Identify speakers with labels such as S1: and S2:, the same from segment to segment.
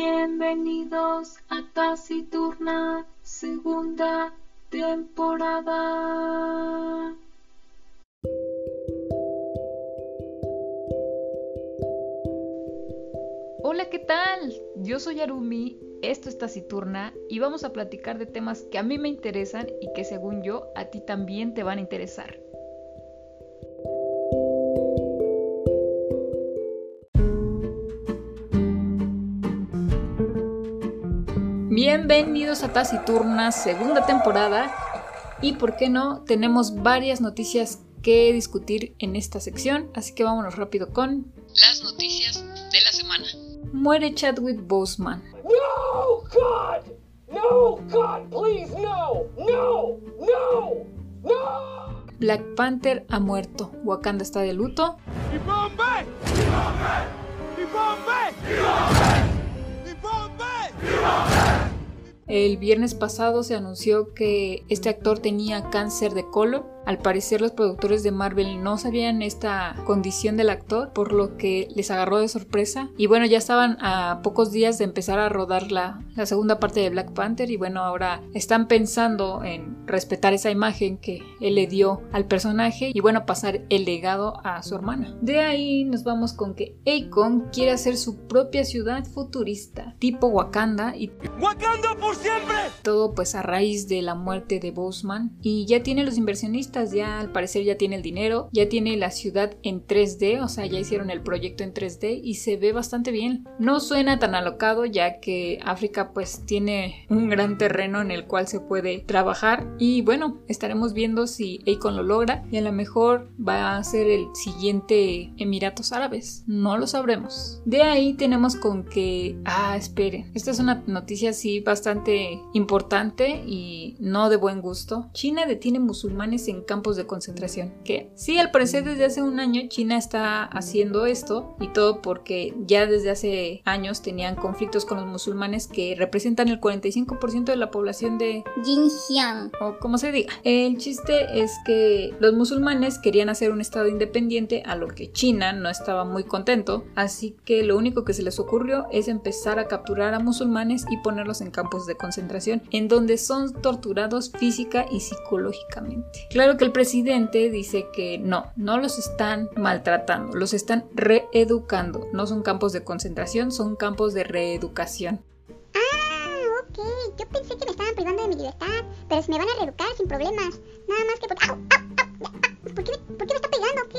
S1: Bienvenidos a Taciturna, segunda temporada.
S2: Hola, ¿qué tal? Yo soy Arumi, esto es Taciturna y vamos a platicar de temas que a mí me interesan y que según yo a ti también te van a interesar. Bienvenidos a Taciturna, segunda temporada. Y por qué no, tenemos varias noticias que discutir en esta sección, así que vámonos rápido con
S3: las noticias de la semana.
S2: Muere Chadwick Boseman.
S4: No, God! No, God, please, no! No! No! No!
S2: Black Panther ha muerto. Wakanda está de luto.
S4: ¡Y Bombay! ¡Y Bombay! ¡Y Bombay!
S2: El viernes pasado se anunció que este actor tenía cáncer de colon. Al parecer los productores de Marvel no sabían esta condición del actor, por lo que les agarró de sorpresa. Y bueno, ya estaban a pocos días de empezar a rodar la, la segunda parte de Black Panther y bueno, ahora están pensando en respetar esa imagen que él le dio al personaje y bueno, pasar el legado a su hermana. De ahí nos vamos con que Akon quiere hacer su propia ciudad futurista, tipo Wakanda y
S4: ¡Wakanda por siempre!
S2: todo pues a raíz de la muerte de Boseman y ya tiene los inversionistas, ya al parecer ya tiene el dinero, ya tiene la ciudad en 3D, o sea, ya hicieron el proyecto en 3D y se ve bastante bien. No suena tan alocado ya que África pues tiene un gran terreno en el cual se puede trabajar y bueno, estaremos viendo si Akon lo logra y a lo mejor va a ser el siguiente Emiratos Árabes, no lo sabremos. De ahí tenemos con que, ah, esperen, esta es una noticia así bastante importante y no de buen gusto. China detiene musulmanes en campos de concentración. ¿Qué? Sí, al parecer desde hace un año China está haciendo esto y todo porque ya desde hace años tenían conflictos con los musulmanes que representan el 45% de la población de
S5: Xinjiang.
S2: o como se diga. El chiste es que los musulmanes querían hacer un estado independiente a lo que China no estaba muy contento, así que lo único que se les ocurrió es empezar a capturar a musulmanes y ponerlos en campos de concentración en donde son torturados física y psicológicamente. Claro que el presidente dice que no, no los están maltratando, los están reeducando. No son campos de concentración, son campos de reeducación.
S5: Ah, ok. Yo pensé que me estaban privando de mi libertad, pero se me van a reeducar sin problemas. Nada más que por... ¡Au, au, au! ¿Por qué, me- por qué me está pegando? ¿Qué?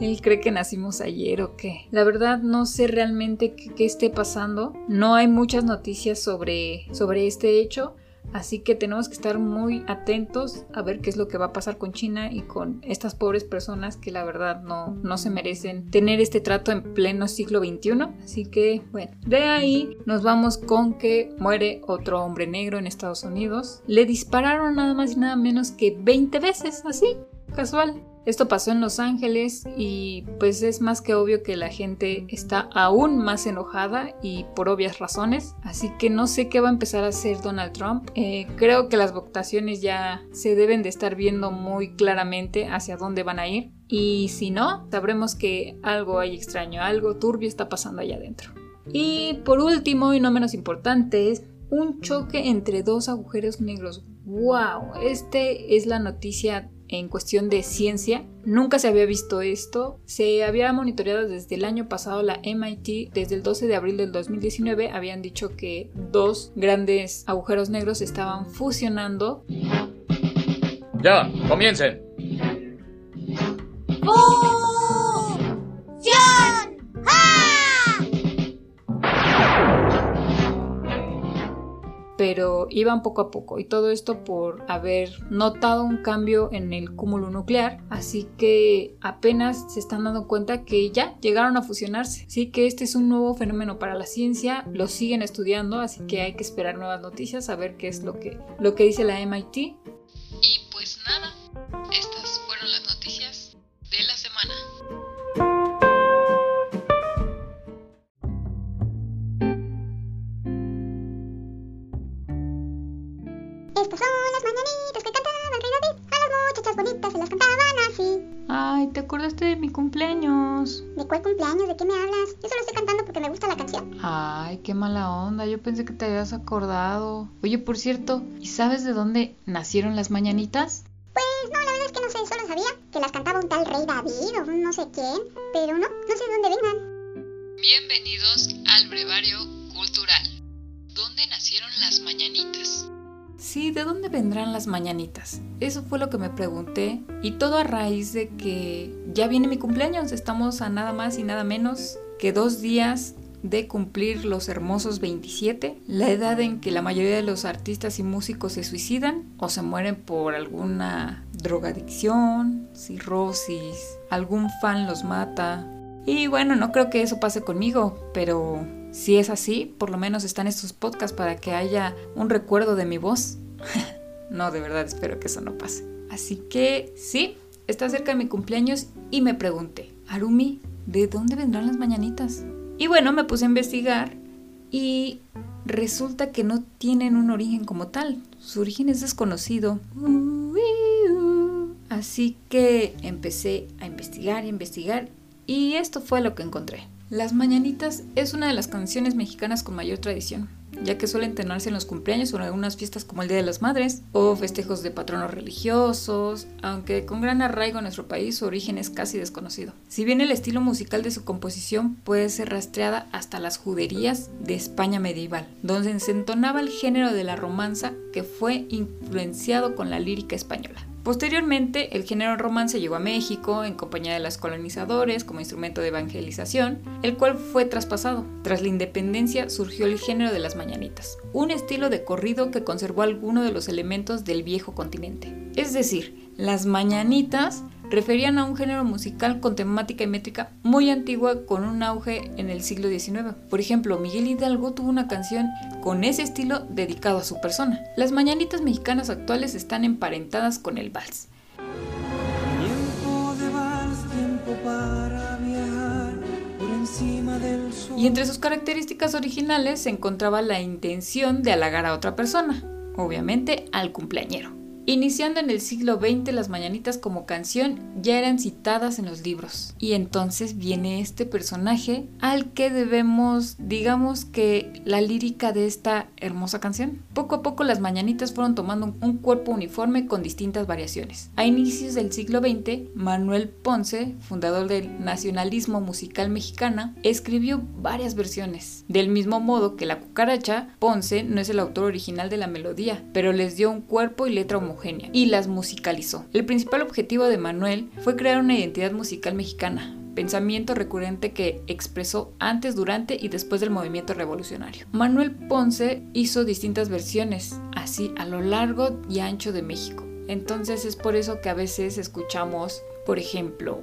S2: Él cree que nacimos ayer o qué. La verdad no sé realmente qué, qué esté pasando. No hay muchas noticias sobre, sobre este hecho. Así que tenemos que estar muy atentos a ver qué es lo que va a pasar con China y con estas pobres personas que la verdad no, no se merecen tener este trato en pleno siglo XXI. Así que bueno, de ahí nos vamos con que muere otro hombre negro en Estados Unidos. Le dispararon nada más y nada menos que 20 veces, así, casual. Esto pasó en Los Ángeles y pues es más que obvio que la gente está aún más enojada y por obvias razones. Así que no sé qué va a empezar a hacer Donald Trump. Eh, creo que las votaciones ya se deben de estar viendo muy claramente hacia dónde van a ir. Y si no, sabremos que algo hay extraño, algo turbio está pasando allá adentro. Y por último y no menos importante es un choque entre dos agujeros negros. ¡Wow! Este es la noticia en cuestión de ciencia. Nunca se había visto esto. Se había monitoreado desde el año pasado la MIT. Desde el 12 de abril del 2019 habían dicho que dos grandes agujeros negros estaban fusionando.
S6: Ya, comiencen.
S2: Pero iban poco a poco y todo esto por haber notado un cambio en el cúmulo nuclear, así que apenas se están dando cuenta que ya llegaron a fusionarse. Así que este es un nuevo fenómeno para la ciencia, lo siguen estudiando, así que hay que esperar nuevas noticias a ver qué es lo que lo que dice la MIT.
S3: Y pues nada,
S5: cuál cumpleaños? ¿De qué me hablas? Yo solo estoy cantando porque me gusta la canción.
S2: Ay, qué mala onda. Yo pensé que te habías acordado. Oye, por cierto, ¿y sabes de dónde nacieron las mañanitas?
S5: Pues no, la verdad es que no sé, solo sabía que las cantaba un tal rey David o un no sé quién, pero no, no sé de dónde vengan.
S3: Bienvenidos al Brevario Cultural. ¿Dónde nacieron las mañanitas?
S2: Sí, ¿de dónde vendrán las mañanitas? Eso fue lo que me pregunté y todo a raíz de que ya viene mi cumpleaños. Estamos a nada más y nada menos que dos días de cumplir los hermosos 27, la edad en que la mayoría de los artistas y músicos se suicidan o se mueren por alguna drogadicción, cirrosis, algún fan los mata. Y bueno, no creo que eso pase conmigo, pero si es así, por lo menos están estos podcasts para que haya un recuerdo de mi voz. no, de verdad espero que eso no pase. Así que sí, está cerca de mi cumpleaños y me pregunté, Arumi, ¿de dónde vendrán las mañanitas? Y bueno, me puse a investigar y resulta que no tienen un origen como tal. Su origen es desconocido. Así que empecé a investigar y investigar y esto fue lo que encontré. Las Mañanitas es una de las canciones mexicanas con mayor tradición, ya que suelen tenerse en los cumpleaños o en algunas fiestas como el Día de las Madres o festejos de patronos religiosos, aunque con gran arraigo en nuestro país su origen es casi desconocido. Si bien el estilo musical de su composición puede ser rastreada hasta las juderías de España medieval, donde se entonaba el género de la romanza que fue influenciado con la lírica española. Posteriormente, el género romance llegó a México en compañía de los colonizadores como instrumento de evangelización, el cual fue traspasado. Tras la independencia surgió el género de las mañanitas, un estilo de corrido que conservó algunos de los elementos del viejo continente. Es decir, las mañanitas referían a un género musical con temática y métrica muy antigua con un auge en el siglo XIX. Por ejemplo, Miguel Hidalgo tuvo una canción con ese estilo dedicado a su persona. Las mañanitas mexicanas actuales están emparentadas con el vals.
S7: Tiempo de vals, tiempo para viajar por encima del sol.
S2: Y entre sus características originales se encontraba la intención de halagar a otra persona, obviamente al cumpleañero. Iniciando en el siglo XX, las mañanitas como canción ya eran citadas en los libros. Y entonces viene este personaje al que debemos, digamos que, la lírica de esta hermosa canción. Poco a poco las mañanitas fueron tomando un cuerpo uniforme con distintas variaciones. A inicios del siglo XX, Manuel Ponce, fundador del nacionalismo musical mexicana, escribió varias versiones. Del mismo modo que la cucaracha, Ponce no es el autor original de la melodía, pero les dio un cuerpo y letra homogénea y las musicalizó. El principal objetivo de Manuel fue crear una identidad musical mexicana, pensamiento recurrente que expresó antes, durante y después del movimiento revolucionario. Manuel Ponce hizo distintas versiones, así a lo largo y ancho de México. Entonces es por eso que a veces escuchamos, por ejemplo,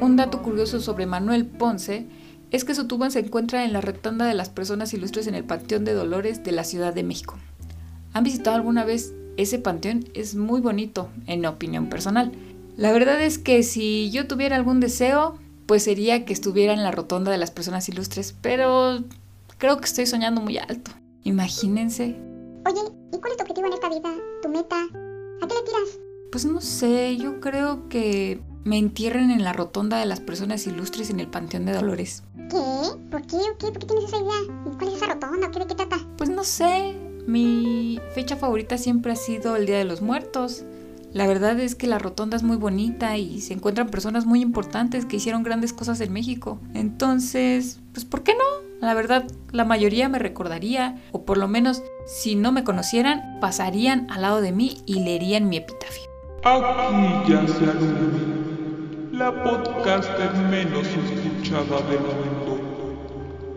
S2: un dato curioso sobre Manuel Ponce es que su tumba se encuentra en la rotonda de las personas ilustres en el Panteón de Dolores de la Ciudad de México. ¿Han visitado alguna vez ese panteón? Es muy bonito, en opinión personal. La verdad es que si yo tuviera algún deseo, pues sería que estuviera en la rotonda de las personas ilustres, pero creo que estoy soñando muy alto. Imagínense.
S5: Oye, ¿y cuál es tu objetivo en esta vida? ¿Tu meta? ¿A qué le tiras?
S2: Pues no sé, yo creo que me entierren en la rotonda de las personas ilustres en el Panteón de Dolores.
S5: ¿Qué? ¿Por qué? ¿O qué? ¿Por qué tienes esa idea? ¿Y cuál es esa rotonda? ¿Qué, ¿De qué trata?
S2: Pues no sé, mi fecha favorita siempre ha sido el Día de los Muertos. La verdad es que la rotonda es muy bonita y se encuentran personas muy importantes que hicieron grandes cosas en México. Entonces, pues ¿por qué no? La verdad, la mayoría me recordaría, o por lo menos si no me conocieran, pasarían al lado de mí y leerían mi epitafio.
S8: Aquí ya se Arumi, la podcaster menos escuchada del mundo.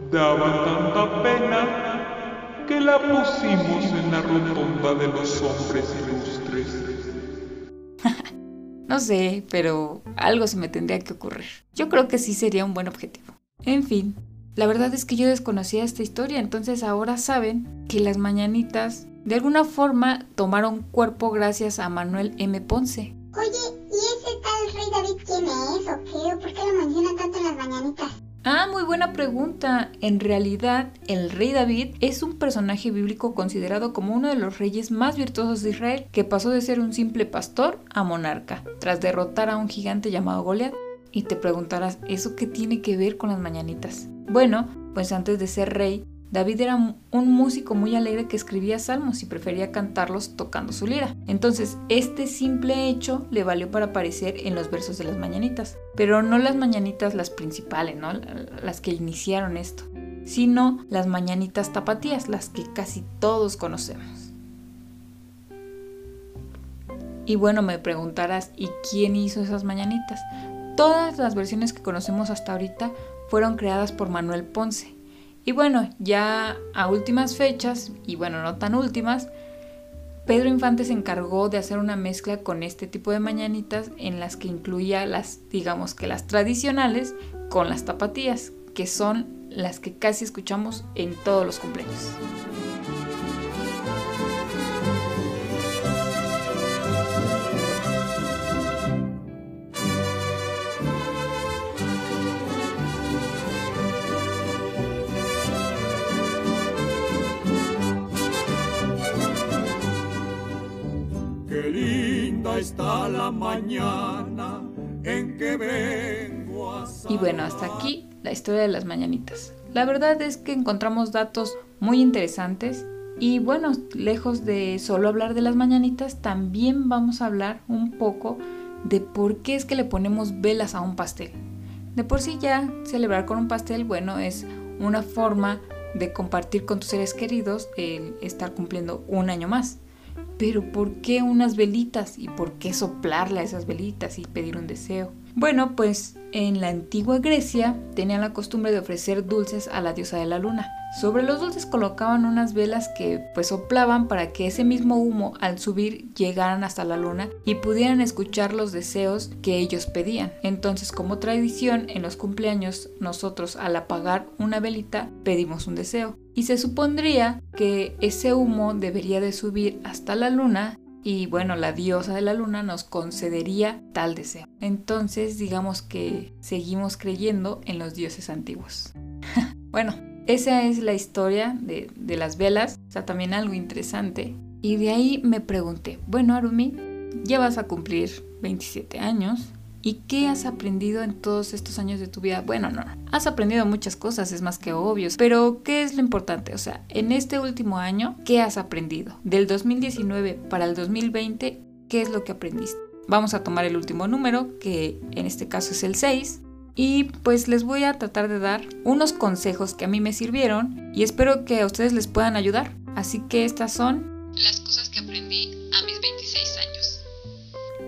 S8: Daba tanta pena que la pusimos en la rotonda de los hombres ilustres.
S2: No sé, pero algo se me tendría que ocurrir. Yo creo que sí sería un buen objetivo. En fin, la verdad es que yo desconocía esta historia, entonces ahora saben que las mañanitas de alguna forma tomaron cuerpo gracias a Manuel M. Ponce.
S5: Oye, quién es qué? ¿O por qué lo mencionan tanto en las mañanitas?
S2: Ah, muy buena pregunta. En realidad, el rey David es un personaje bíblico considerado como uno de los reyes más virtuosos de Israel, que pasó de ser un simple pastor a monarca, tras derrotar a un gigante llamado Goliat. Y te preguntarás, ¿eso qué tiene que ver con las mañanitas? Bueno, pues antes de ser rey, David era un músico muy alegre que escribía salmos y prefería cantarlos tocando su lira. Entonces, este simple hecho le valió para aparecer en los versos de las mañanitas. Pero no las mañanitas las principales, ¿no? Las que iniciaron esto, sino las mañanitas tapatías, las que casi todos conocemos. Y bueno, me preguntarás, ¿y quién hizo esas mañanitas? Todas las versiones que conocemos hasta ahorita fueron creadas por Manuel Ponce, y bueno, ya a últimas fechas, y bueno, no tan últimas, Pedro Infante se encargó de hacer una mezcla con este tipo de mañanitas en las que incluía las, digamos que las tradicionales con las tapatías, que son las que casi escuchamos en todos los cumpleaños.
S4: Está la mañana en que vengo a
S2: Y bueno, hasta aquí la historia de las mañanitas. La verdad es que encontramos datos muy interesantes y bueno, lejos de solo hablar de las mañanitas, también vamos a hablar un poco de por qué es que le ponemos velas a un pastel. De por sí ya celebrar con un pastel, bueno, es una forma de compartir con tus seres queridos el estar cumpliendo un año más. Pero ¿por qué unas velitas? ¿Y por qué soplarle a esas velitas y pedir un deseo? Bueno, pues en la antigua Grecia tenían la costumbre de ofrecer dulces a la diosa de la luna. Sobre los dulces colocaban unas velas que pues soplaban para que ese mismo humo al subir llegaran hasta la luna y pudieran escuchar los deseos que ellos pedían. Entonces como tradición en los cumpleaños nosotros al apagar una velita pedimos un deseo. Y se supondría que ese humo debería de subir hasta la luna y bueno, la diosa de la luna nos concedería tal deseo. Entonces digamos que seguimos creyendo en los dioses antiguos. bueno, esa es la historia de, de, las velas, o sea, también algo interesante. Y de ahí me pregunté, bueno Arumi, ya vas a cumplir 27 años, ¿Y qué has aprendido en todos estos años de tu vida? Bueno, no, has aprendido muchas cosas, es más que obvio, pero ¿qué es lo importante? O sea, en este último año, ¿qué has aprendido? Del 2019 para el 2020, ¿qué es lo que aprendiste? Vamos a tomar el último número, que en este caso es el 6, y pues les voy a tratar de dar unos consejos que a mí me sirvieron y espero que a ustedes les puedan ayudar. Así que estas son
S3: las cosas que aprendí a mis 26 años.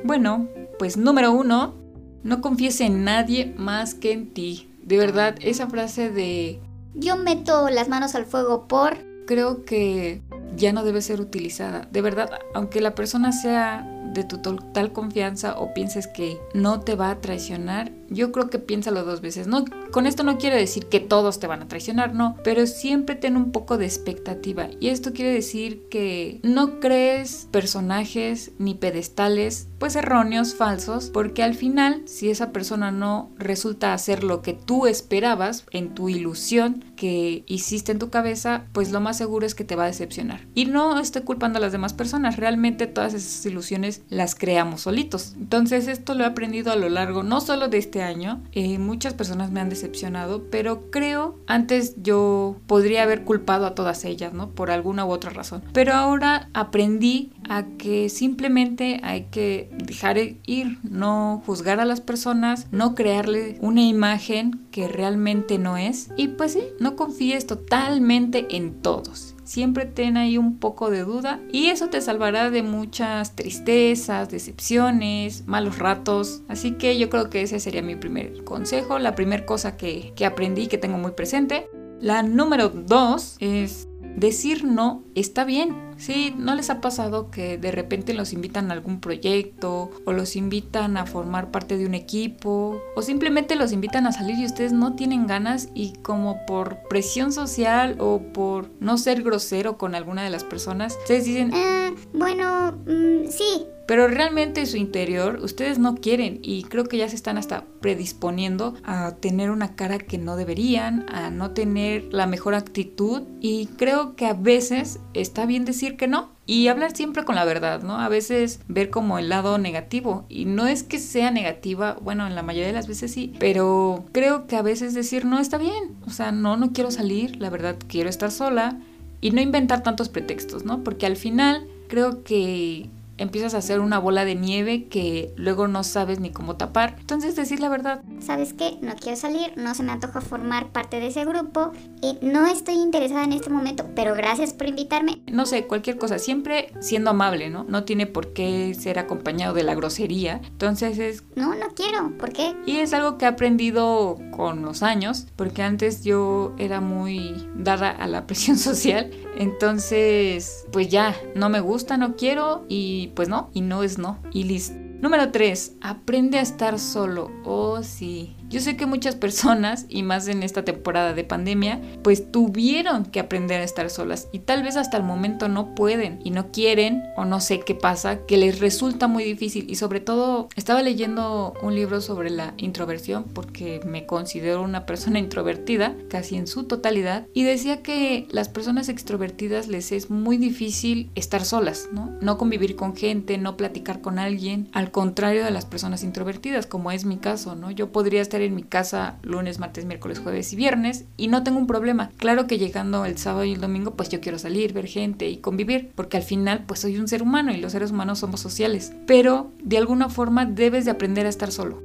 S2: Bueno, pues número uno, no confíes en nadie más que en ti. De verdad, esa frase de...
S5: Yo meto las manos al fuego por...
S2: Creo que ya no debe ser utilizada. De verdad, aunque la persona sea de tu total confianza o pienses que no te va a traicionar, yo creo que piénsalo dos veces. No, con esto no quiero decir que todos te van a traicionar, no, pero siempre ten un poco de expectativa. Y esto quiere decir que no crees personajes ni pedestales, pues erróneos, falsos, porque al final, si esa persona no resulta hacer lo que tú esperabas en tu ilusión que hiciste en tu cabeza, pues lo más seguro es que te va a decepcionar. Y no estoy culpando a las demás personas, realmente todas esas ilusiones las creamos solitos. Entonces esto lo he aprendido a lo largo no solo de este año, eh, muchas personas me han decepcionado, pero creo antes yo podría haber culpado a todas ellas, ¿no? Por alguna u otra razón. Pero ahora aprendí a que simplemente hay que dejar ir, no juzgar a las personas, no crearle una imagen que realmente no es. Y pues sí, no confíes totalmente en todos siempre ten ahí un poco de duda y eso te salvará de muchas tristezas, decepciones, malos ratos. Así que yo creo que ese sería mi primer consejo, la primera cosa que, que aprendí que tengo muy presente. La número dos es Decir no está bien. Sí, ¿no les ha pasado que de repente los invitan a algún proyecto o los invitan a formar parte de un equipo o simplemente los invitan a salir y ustedes no tienen ganas y como por presión social o por no ser grosero con alguna de las personas, ustedes dicen,
S5: Ah, bueno, mm, sí.
S2: Pero realmente en su interior ustedes no quieren y creo que ya se están hasta predisponiendo a tener una cara que no deberían, a no tener la mejor actitud y creo que a veces está bien decir que no. Y hablar siempre con la verdad, ¿no? A veces ver como el lado negativo. Y no es que sea negativa, bueno, en la mayoría de las veces sí, pero creo que a veces decir no está bien. O sea, no, no quiero salir, la verdad quiero estar sola. Y no inventar tantos pretextos, ¿no? Porque al final creo que empiezas a hacer una bola de nieve que luego no sabes ni cómo tapar. Entonces decir la verdad.
S5: ¿Sabes qué? No quiero salir, no se me antoja formar parte de ese grupo y no estoy interesada en este momento, pero gracias por invitarme.
S2: No sé, cualquier cosa, siempre siendo amable, ¿no? No tiene por qué ser acompañado de la grosería. Entonces es...
S5: No, no quiero. ¿Por qué?
S2: Y es algo que he aprendido con los años, porque antes yo era muy dada a la presión social. Entonces, pues ya, no me gusta, no quiero y pues no, y no es no, y listo. Número 3. Aprende a estar solo. Oh, sí. Yo sé que muchas personas, y más en esta temporada de pandemia, pues tuvieron que aprender a estar solas y tal vez hasta el momento no pueden y no quieren o no sé qué pasa, que les resulta muy difícil y sobre todo estaba leyendo un libro sobre la introversión porque me considero una persona introvertida casi en su totalidad y decía que las personas extrovertidas les es muy difícil estar solas, ¿no? No convivir con gente, no platicar con alguien, al contrario de las personas introvertidas como es mi caso, ¿no? Yo podría estar en mi casa lunes, martes, miércoles, jueves y viernes y no tengo un problema. Claro que llegando el sábado y el domingo pues yo quiero salir, ver gente y convivir, porque al final pues soy un ser humano y los seres humanos somos sociales, pero de alguna forma debes de aprender a estar solo.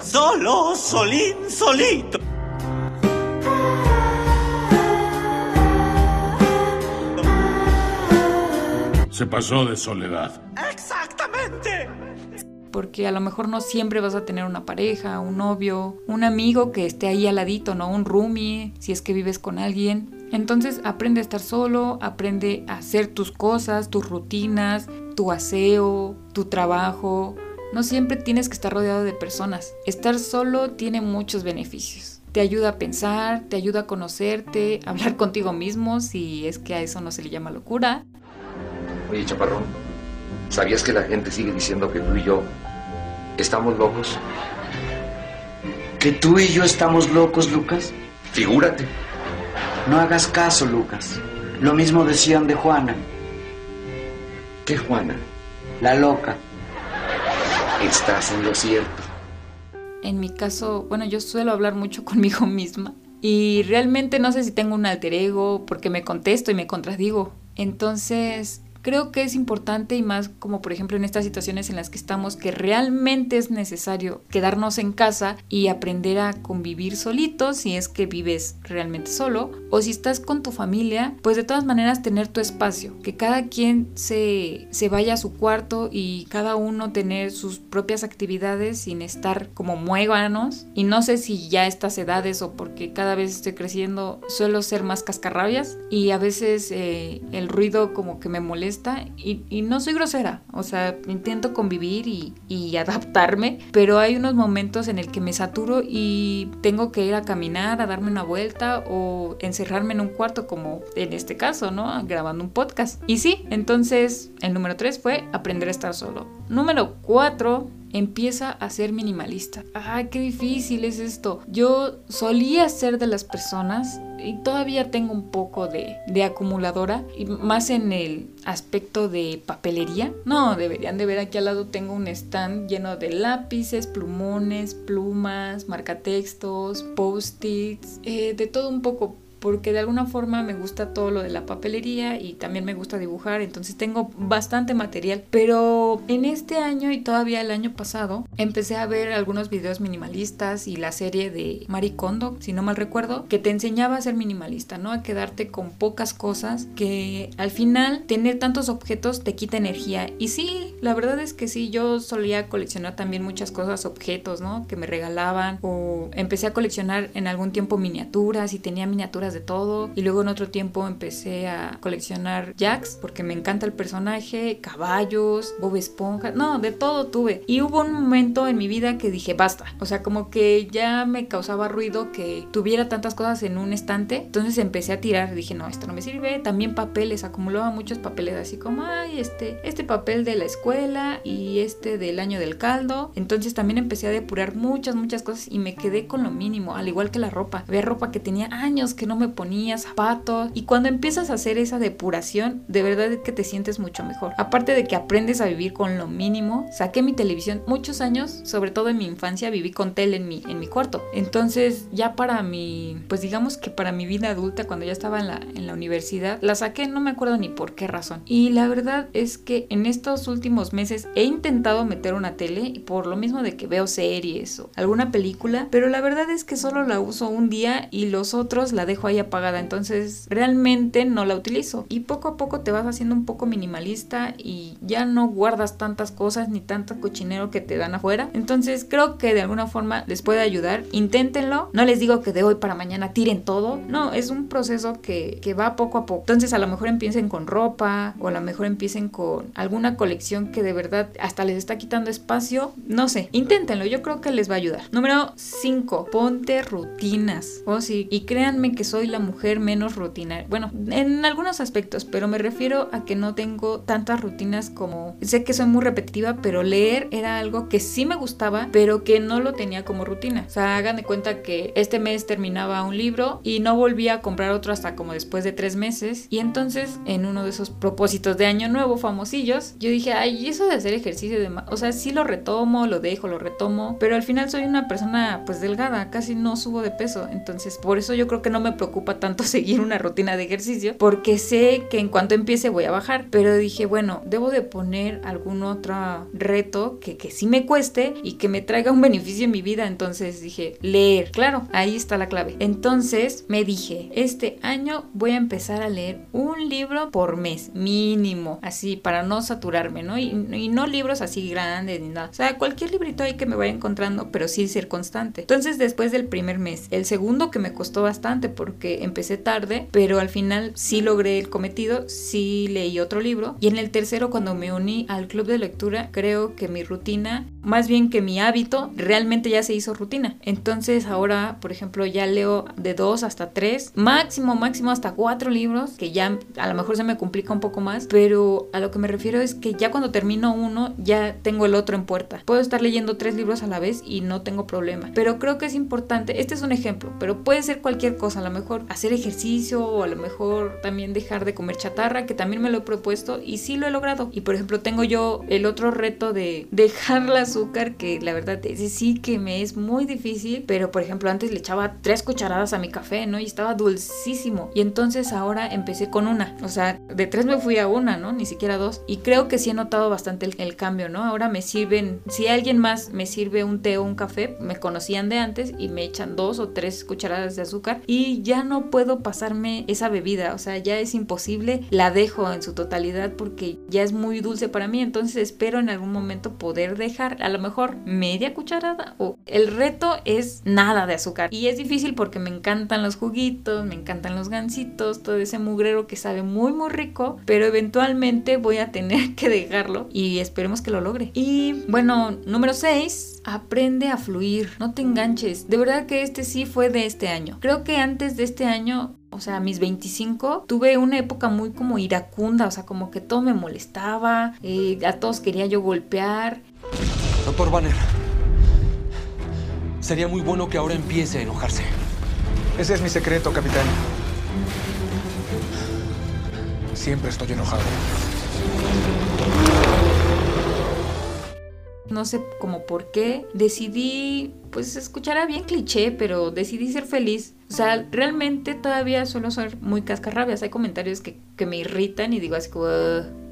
S9: Solo, solín, solito.
S10: Se pasó de soledad.
S9: Exactamente.
S2: Porque a lo mejor no siempre vas a tener una pareja, un novio, un amigo que esté ahí al ladito, ¿no? Un roomie, si es que vives con alguien. Entonces aprende a estar solo, aprende a hacer tus cosas, tus rutinas, tu aseo, tu trabajo. No siempre tienes que estar rodeado de personas. Estar solo tiene muchos beneficios. Te ayuda a pensar, te ayuda a conocerte, a hablar contigo mismo, si es que a eso no se le llama locura.
S11: Oye, chaparrón, ¿sabías que la gente sigue diciendo que tú y yo estamos locos?
S12: ¿Que tú y yo estamos locos, Lucas?
S11: Figúrate.
S12: No hagas caso, Lucas. Lo mismo decían de Juana.
S11: ¿Qué Juana?
S12: La loca.
S11: Estás en lo cierto.
S2: En mi caso, bueno, yo suelo hablar mucho conmigo misma y realmente no sé si tengo un alter ego porque me contesto y me contradigo. Entonces, creo que es importante y más como por ejemplo en estas situaciones en las que estamos que realmente es necesario quedarnos en casa y aprender a convivir solitos si es que vives realmente solo o si estás con tu familia pues de todas maneras tener tu espacio que cada quien se, se vaya a su cuarto y cada uno tener sus propias actividades sin estar como muéganos. Y no sé si ya estas edades o porque cada vez estoy creciendo suelo ser más cascarrabias y a veces eh, el ruido como que me molesta y, no soy grosera, o sea, intento convivir y, y, adaptarme, pero hay unos momentos en el que me saturo y tengo que ir a caminar, a darme una vuelta o encerrarme en un cuarto como en este caso, ¿no? Grabando un podcast. Y sí, entonces el número 3 fue aprender a estar solo. Número 4 empieza a ser minimalista. Ay, qué difícil es esto. Yo solía ser de las personas y todavía tengo un poco de, acumuladora, más en el aspecto de papelería. No, deberían de ver aquí al lado tengo un stand lleno de lápices, plumones, plumas, marcatextos, post-its, eh, de todo un poco porque de alguna forma me gusta todo lo de la papelería y también me gusta dibujar, entonces tengo bastante material. Pero en este año y todavía el año pasado empecé a ver algunos videos minimalistas y la serie de Marie Kondo, si no mal recuerdo, que te enseñaba a ser minimalista, ¿no? A quedarte con pocas cosas, que al final tener tantos objetos te quita energía. Y sí, la verdad es que sí, yo solía coleccionar también muchas cosas, objetos, ¿no? Que me regalaban o empecé a coleccionar en algún tiempo miniaturas y tenía miniaturas de todo y luego en otro tiempo empecé a coleccionar Jax porque me encanta el personaje, caballos, Bob Esponja, no, de todo tuve. Y hubo un momento en mi vida que dije, basta, o sea, como que ya me causaba ruido que tuviera tantas cosas en un estante, entonces empecé a tirar, dije, no, esto no me sirve, también papeles, acumulaba muchos papeles así como, ay, este, este papel de la escuela y este del año del caldo, entonces también empecé a depurar muchas, muchas cosas y me quedé con lo mínimo, al igual que la ropa, había ropa que tenía años que no me ponía, zapatos, y cuando empiezas a hacer esa depuración, de verdad que te sientes mucho mejor. Aparte de que aprendes a vivir con lo mínimo, saqué mi televisión muchos años, sobre todo en mi infancia, viví con tele en mi, en mi cuarto. Entonces, ya para mi, pues digamos que para mi vida adulta, cuando ya estaba en la, en la universidad, la saqué, no me acuerdo ni por qué razón. Y la verdad es que en estos últimos meses he intentado meter una tele, por lo mismo de que veo series o alguna película, pero la verdad es que solo la uso un día y los otros la dejo ahí apagada, entonces realmente no la utilizo. Y poco a poco te vas haciendo un poco minimalista y ya no guardas tantas cosas ni tanto cochinero que te dan afuera. Entonces creo que de alguna forma les puede ayudar. Inténtenlo. No les digo que de hoy para mañana tiren todo. No, es un proceso que, que va poco a poco. Entonces a lo mejor empiecen con ropa o a lo mejor empiecen con alguna colección que de verdad hasta les está quitando espacio. No sé, inténtenlo. Yo creo que les va a ayudar. Número 5. Ponte rutinas. Oh, sí. Y créanme que soy la mujer menos rutinaria. Bueno, en algunos aspectos, pero me refiero a que no tengo tantas rutinas como... Sé que soy muy repetitiva, pero leer era algo que sí me gustaba, pero que no lo tenía como rutina. O sea, hagan de cuenta que este mes terminaba un libro y no volvía a comprar otro hasta como después de tres meses. Y entonces, en uno de esos propósitos de año nuevo famosillos, yo dije, ay, eso de hacer ejercicio de... O sea, sí lo retomo, lo dejo, lo retomo, pero al final soy una persona pues delgada, casi no subo de peso. Entonces, por eso yo creo que no me preocupa tanto seguir una rutina de ejercicio, porque sé que en cuanto empiece voy a bajar. Pero dije, bueno, debo de poner algún otro reto que, que sí me cueste y que me traiga un beneficio en mi vida. Entonces dije, leer. Claro, ahí está la clave. Entonces me dije, este año voy a empezar a leer un libro por mes, mínimo, así, para no saturarme, ¿no? Y, y no libros así grandes ni nada. O sea, cualquier librito ahí que me vaya encontrando, pero sí ser constante. Entonces después del primer mes, el segundo que me costó bastante porque empecé tarde, pero al final sí logré el cometido, sí leí otro libro. Y en el tercero, cuando me uní al club de lectura, creo que mi rutina, más bien que mi hábito, realmente ya se hizo rutina. Entonces ahora, por ejemplo, ya leo de dos hasta tres, máximo, máximo hasta cuatro libros, que ya a lo mejor se me complica un poco más, pero a lo que me refiero es que ya cuando termino uno, ya tengo el otro en puerta. Puedo estar leyendo tres libros a la vez y no tengo problema. Pero creo que es importante, este es un ejemplo, pero puede ser cualquier cosa, a lo mejor hacer ejercicio o a lo mejor también dejar de comer chatarra, que también me lo he propuesto y sí lo he logrado. Y por ejemplo, tengo yo el otro reto de dejar el azúcar, que la verdad ese sí que me es muy difícil, pero por ejemplo, antes le echaba tres cucharadas a mi café, ¿no? Y estaba dulcísimo. Y entonces ahora empecé con una, o sea, de tres me fui a una, ¿no? Ni siquiera dos. Y creo que sí he notado bastante el, cambio, ¿no? Ahora me sirven, si alguien más me sirve un té o un café, me conocían de antes y me echan dos o tres cucharadas de azúcar y ya no puedo pasarme esa bebida, o sea, ya es imposible, la dejo en su totalidad porque ya es muy dulce para mí, entonces espero en algún momento poder dejar a lo mejor media cucharada o el reto es nada de azúcar y es difícil porque me encantan los juguitos, me encantan los gancitos, todo ese mugrero que sabe muy muy rico, pero eventualmente voy a tener que y esperemos que lo logre. Y bueno, número 6, aprende a fluir, no te enganches. De verdad que este sí fue de este año. Creo que antes de este año o sea, a mis 25, tuve una época muy como iracunda, o sea, como que todo me molestaba, eh, a todos quería yo golpear.
S13: Doctor Banner, sería muy bueno que ahora empiece a enojarse.
S14: Ese es mi secreto, capitán. Siempre estoy enojado.
S2: No sé como por qué decidí, pues escuchará bien cliché, pero decidí ser feliz. O sea, realmente todavía suelo ser muy cascarrabias. Hay comentarios que, que me irritan y digo así como...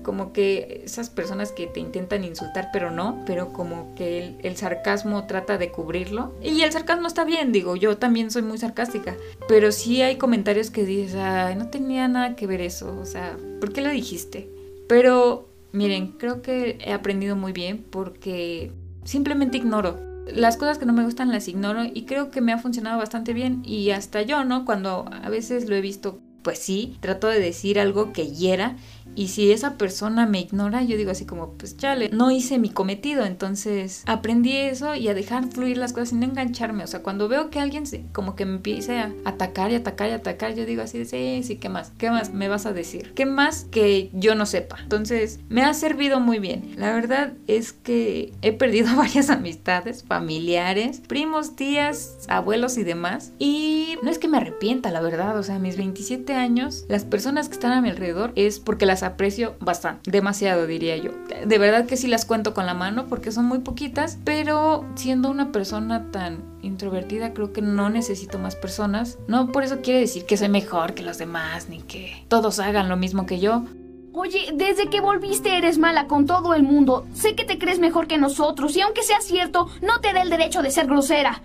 S2: Como que esas personas que te intentan insultar, pero no, pero como que el, el sarcasmo trata de cubrirlo. Y el sarcasmo está bien, digo, yo también soy muy sarcástica, pero sí hay comentarios que dices, ay, no tenía nada que ver eso, o sea, ¿por qué lo dijiste? Pero Miren, creo que he aprendido muy bien porque simplemente ignoro. Las cosas que no me gustan las ignoro y creo que me ha funcionado bastante bien y hasta yo, ¿no? Cuando a veces lo he visto pues sí, trato de decir algo que hiera y si esa persona me ignora, yo digo así como, pues chale, no hice mi cometido. Entonces aprendí eso y a dejar fluir las cosas sin engancharme. O sea, cuando veo que alguien como que me empiece a atacar y atacar y atacar, yo digo así sí, sí, ¿qué más? ¿Qué más me vas a decir? ¿Qué más que yo no sepa? Entonces, me ha servido muy bien. La verdad es que he perdido varias amistades, familiares, primos, tías, abuelos y demás. Y no es que me arrepienta, la verdad. O sea, mis 27 años, las personas que están a mi alrededor es porque las aprecio bastante, demasiado diría yo. De verdad que sí las cuento con la mano porque son muy poquitas, pero siendo una persona tan introvertida creo que no necesito más personas. No por eso quiere decir que soy mejor que los demás ni que todos hagan lo mismo que yo.
S15: Oye, desde que volviste eres mala con todo el mundo. Sé que te crees mejor que nosotros y aunque sea cierto, no te da el derecho de ser grosera.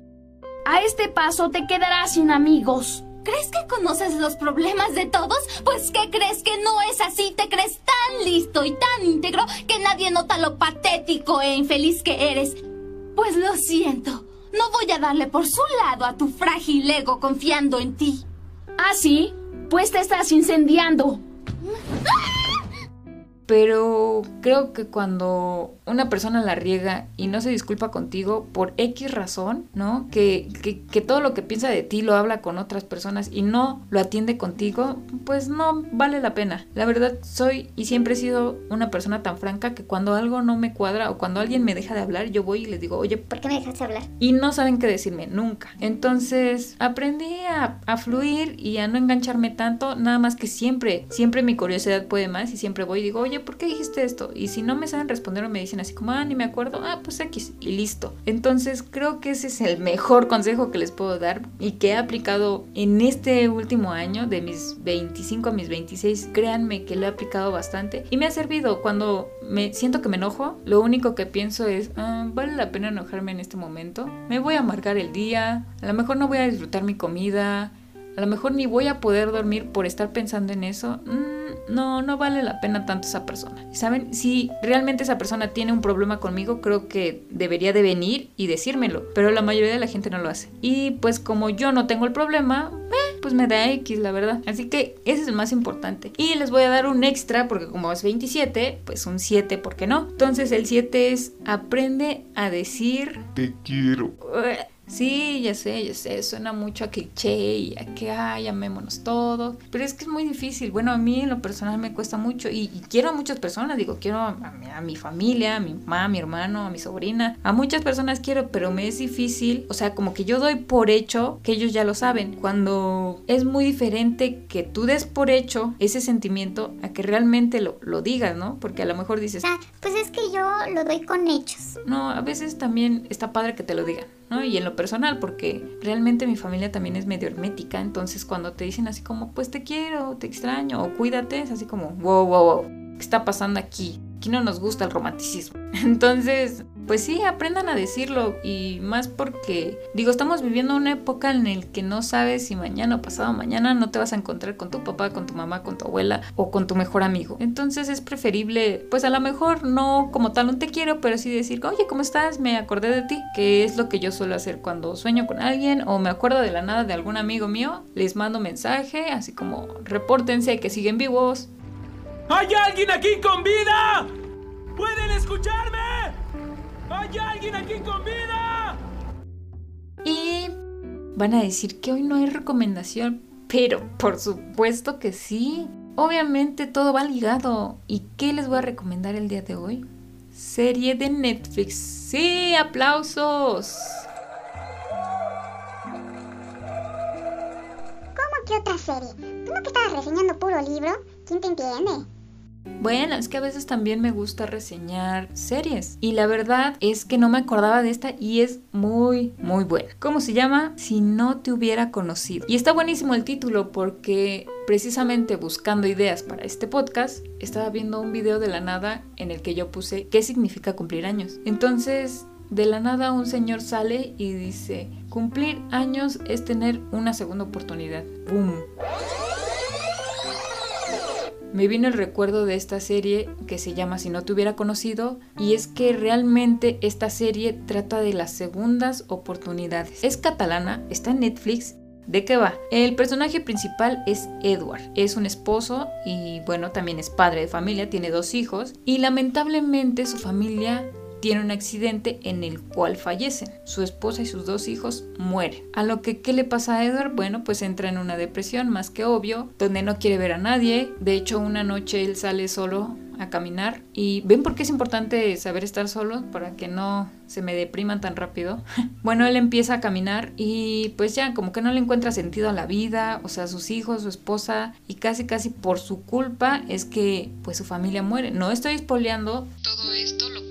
S15: A este paso te quedarás sin amigos.
S16: ¿Crees que conoces los problemas de todos? Pues ¿qué crees que no es así? Te crees tan listo y tan íntegro que nadie nota lo patético e infeliz que eres. Pues lo siento. No voy a darle por su lado a tu frágil ego confiando en ti.
S15: ¿Ah, sí? Pues te estás incendiando.
S2: Pero creo que cuando una persona la riega y no se disculpa contigo por X razón, ¿no? Que, que, que, todo lo que piensa de ti lo habla con otras personas y no lo atiende contigo, pues no vale la pena. La verdad, soy y siempre he sido una persona tan franca que cuando algo no me cuadra o cuando alguien me deja de hablar, yo voy y les digo, oye,
S5: ¿por qué me dejaste hablar?
S2: Y no saben qué decirme, nunca. Entonces, aprendí a, a fluir y a no engancharme tanto, nada más que siempre, siempre mi curiosidad puede más y siempre voy y digo, oye, ¿por qué dijiste esto? Y si no me saben responder o me dicen así como, ah, ni me acuerdo, ah, pues X, y listo. Entonces creo que ese es el mejor consejo que les puedo dar y que he aplicado en este último año, de mis 25 a mis 26, créanme que lo he aplicado bastante y me ha servido cuando me siento que me enojo, lo único que pienso es, ah, ¿vale la pena enojarme en este momento? Me voy a amargar el día, a lo mejor no voy a disfrutar mi comida, a lo mejor ni voy a poder dormir por estar pensando en eso. Mm, no, no vale la pena tanto esa persona. ¿Saben? Si realmente esa persona tiene un problema conmigo, creo que debería de venir y decírmelo. Pero la mayoría de la gente no lo hace. Y pues como yo no tengo el problema, eh, pues me da X, la verdad. Así que ese es el más importante. Y les voy a dar un extra porque como es 27, pues un 7, ¿por qué no? Entonces el 7 es aprende a decir...
S8: Te quiero.
S2: Sí, ya sé, ya sé, suena mucho a cliché y a que, ay, amémonos todos. Pero es que es muy difícil. Bueno, a mí en lo personal me cuesta mucho y, y quiero a muchas personas. Digo, quiero a, a, a, mi familia, a mi mamá, a mi hermano, a mi sobrina. A muchas personas quiero, pero me es difícil. O sea, como que yo doy por hecho que ellos ya lo saben. Cuando es muy diferente que tú des por hecho ese sentimiento a que realmente lo, lo digas, ¿no? Porque a lo mejor dices,
S5: ah, pues es que yo lo doy con hechos.
S2: No, a veces también está padre que te lo digan. ¿No? Y en lo personal, porque realmente mi familia también es medio hermética, entonces cuando te dicen así como, pues te quiero, te extraño, o cuídate, es así como, wow, wow, wow, ¿qué está pasando aquí? Aquí no nos gusta el romanticismo. Entonces, pues sí, aprendan a decirlo y más porque, digo, estamos viviendo una época en la que no sabes si mañana o pasado mañana no te vas a encontrar con tu papá, con tu mamá, con tu abuela o con tu mejor amigo. Entonces es preferible, pues a lo mejor no como tal un te quiero, pero sí decir, oye, ¿cómo estás? Me acordé de ti, que es lo que yo suelo hacer cuando sueño con alguien o me acuerdo de la nada de algún amigo mío, les mando mensaje, así como repórtense que siguen vivos.
S4: ¿Hay alguien aquí con vida? ¿Pueden escucharme? ¿Hay alguien aquí con vida?
S2: Y van a decir que hoy no hay recomendación, pero por supuesto que sí. Obviamente todo va ligado. ¿Y qué les voy a recomendar el día de hoy? Serie de Netflix. Sí, aplausos.
S5: ¿Cómo que otra serie? ¿Tú no que estabas reseñando puro libro? ¿Quién te entiende?
S2: Bueno, es que a veces también me gusta reseñar series. Y la verdad es que no me acordaba de esta y es muy, muy buena. ¿Cómo se llama? Si no te hubiera conocido. Y está buenísimo el título porque precisamente buscando ideas para este podcast, estaba viendo un video de la nada en el que yo puse qué significa cumplir años. Entonces, de la nada un señor sale y dice, cumplir años es tener una segunda oportunidad. ¡Boom! Me vino el recuerdo de esta serie que se llama Si no te hubiera conocido y es que realmente esta serie trata de las segundas oportunidades. Es catalana, está en Netflix ¿De qué va? El personaje principal es Edward. Es un esposo y bueno, también es padre de familia, tiene dos hijos y lamentablemente su familia tiene un accidente en el cual fallecen. Su esposa y sus dos hijos mueren. A lo que, ¿qué le pasa a Edward? Bueno, pues entra en una depresión más que obvio, donde no quiere ver a nadie. De hecho, una noche él sale solo a caminar y ven por qué es importante saber estar solo para que no se me depriman tan rápido. bueno, él empieza a caminar y pues ya como que no le encuentra sentido a la vida, o sea, sus hijos, su esposa y casi casi por su culpa es que pues su familia muere. No estoy spoileando.
S3: Todo esto lo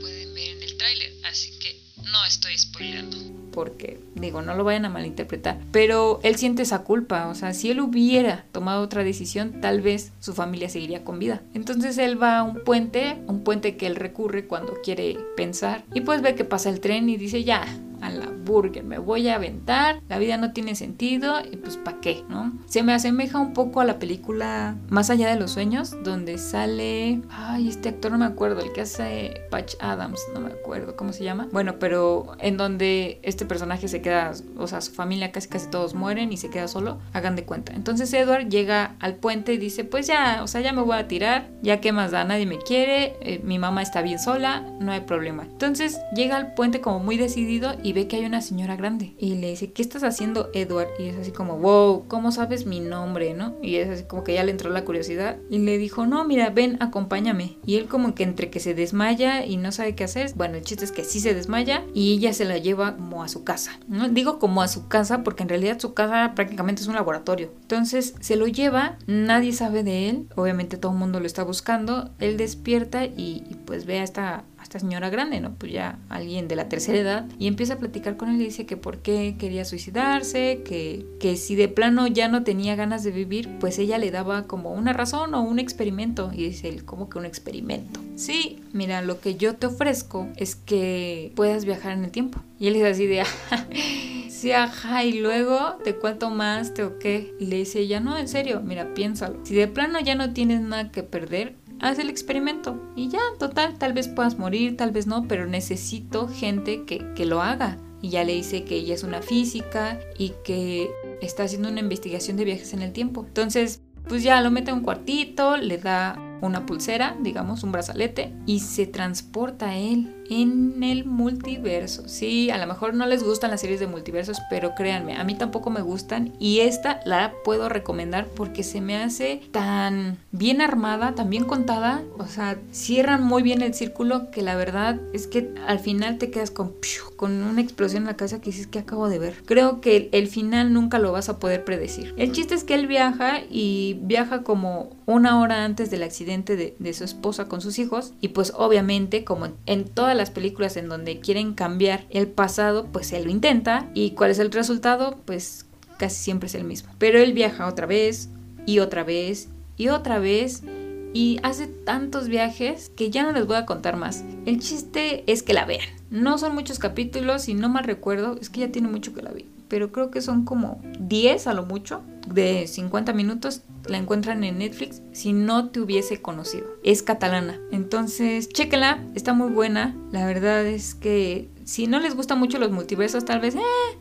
S3: así que no estoy spoileando
S2: porque digo, no lo vayan a malinterpretar, pero él siente esa culpa, o sea, si él hubiera tomado otra decisión, tal vez su familia seguiría con vida. Entonces él va a un puente, un puente que él recurre cuando quiere pensar, y pues ve que pasa el tren y dice, ya, a la burger, me voy a aventar, la vida no tiene sentido y pues ¿para qué? ¿no? Se me asemeja un poco a la película Más allá de los sueños, donde sale, ay, este actor no me acuerdo, el que hace Patch Adams, no me acuerdo cómo se llama. Bueno, pero en donde este personaje se queda, o sea, su familia casi casi todos mueren y se queda solo, hagan de cuenta. Entonces Edward llega al puente y dice, pues ya, o sea, ya me voy a tirar, ya que más da, nadie me quiere, eh, mi mamá está bien sola, no hay problema. Entonces llega al puente como muy decidido y ve que hay una señora grande y le dice, ¿qué estás haciendo Edward? Y es así como, wow, ¿cómo sabes mi nombre? ¿no? Y es así como que ya le entró la curiosidad y le dijo, no, mira, ven, acompáñame. Y él como que entre que se desmaya y no sabe qué hacer, bueno, el chiste es que sí se desmaya y ella se la lleva como a su casa. ¿no? Digo como a su casa porque en realidad su casa prácticamente es un laboratorio. Entonces se lo lleva, nadie sabe de él, obviamente todo el mundo lo está buscando, él despierta y, y pues ve a esta esta señora grande, ¿no? Pues ya alguien de la tercera edad, y empieza a platicar con él y dice que por qué quería suicidarse, que, que si de plano ya no tenía ganas de vivir, pues ella le daba como una razón o un experimento. Y dice él, como que un experimento? Sí, mira, lo que yo te ofrezco es que puedas viajar en el tiempo. Y él es así de, sí, ajá, y luego te cuento más, te o qué. Y le dice ella, no, en serio, mira, piénsalo. Si de plano ya no tienes nada que perder, haz el experimento y ya, total, tal vez puedas morir, tal vez no, pero necesito gente que, que lo haga. Y ya le dice que ella es una física y que está haciendo una investigación de viajes en el tiempo. Entonces, pues ya lo mete en un cuartito, le da una pulsera, digamos, un brazalete, y se transporta a él en el multiverso. Sí, a lo mejor no les gustan las series de multiversos, pero créanme, a mí tampoco me gustan y esta la puedo recomendar porque se me hace tan bien armada, tan bien contada, o sea, cierran muy bien el círculo que la verdad es que al final te quedas con, con una explosión en la casa que dices que acabo de ver. Creo que el, final nunca lo vas a poder predecir. El chiste es que él viaja y viaja como una hora antes del accidente de, su esposa con sus hijos y pues obviamente como en todas las películas en donde quieren cambiar el pasado, pues él lo intenta. ¿Y cuál es el resultado? Pues casi siempre es el mismo. Pero él viaja otra vez y otra vez y otra vez y hace tantos viajes que ya no les voy a contar más. El chiste es que la vean. No son muchos capítulos y no mal recuerdo, es que ya tiene mucho que la vi, pero creo que son como 10 a lo mucho de 50 minutos la encuentran en Netflix si no te hubiese conocido. Es catalana. Entonces, chéquenla, está muy buena. La verdad es que si no les gustan mucho los multiversos, tal vez eh,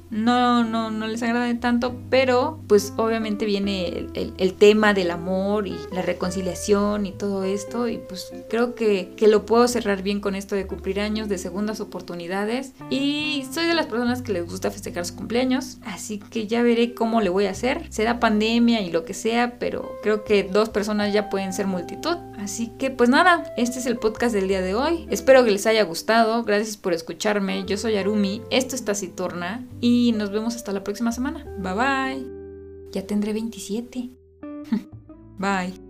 S2: no, no, no les agrade tanto, pero pues obviamente viene el, tema del amor y la reconciliación y todo esto, y pues creo que, que lo puedo cerrar bien con esto de cumplir años, de segundas oportunidades, y soy de las personas que les gusta festejar su cumpleaños, así que ya veré cómo le voy a hacer, será pandemia y lo que sea, pero creo que dos personas ya pueden ser multitud, así que pues nada, este es el podcast del día de hoy, espero que les haya gustado, gracias por escucharme, yo soy Arumi, esto es Taciturna y nos vemos hasta la próxima semana. Bye bye. Ya tendré 27. bye.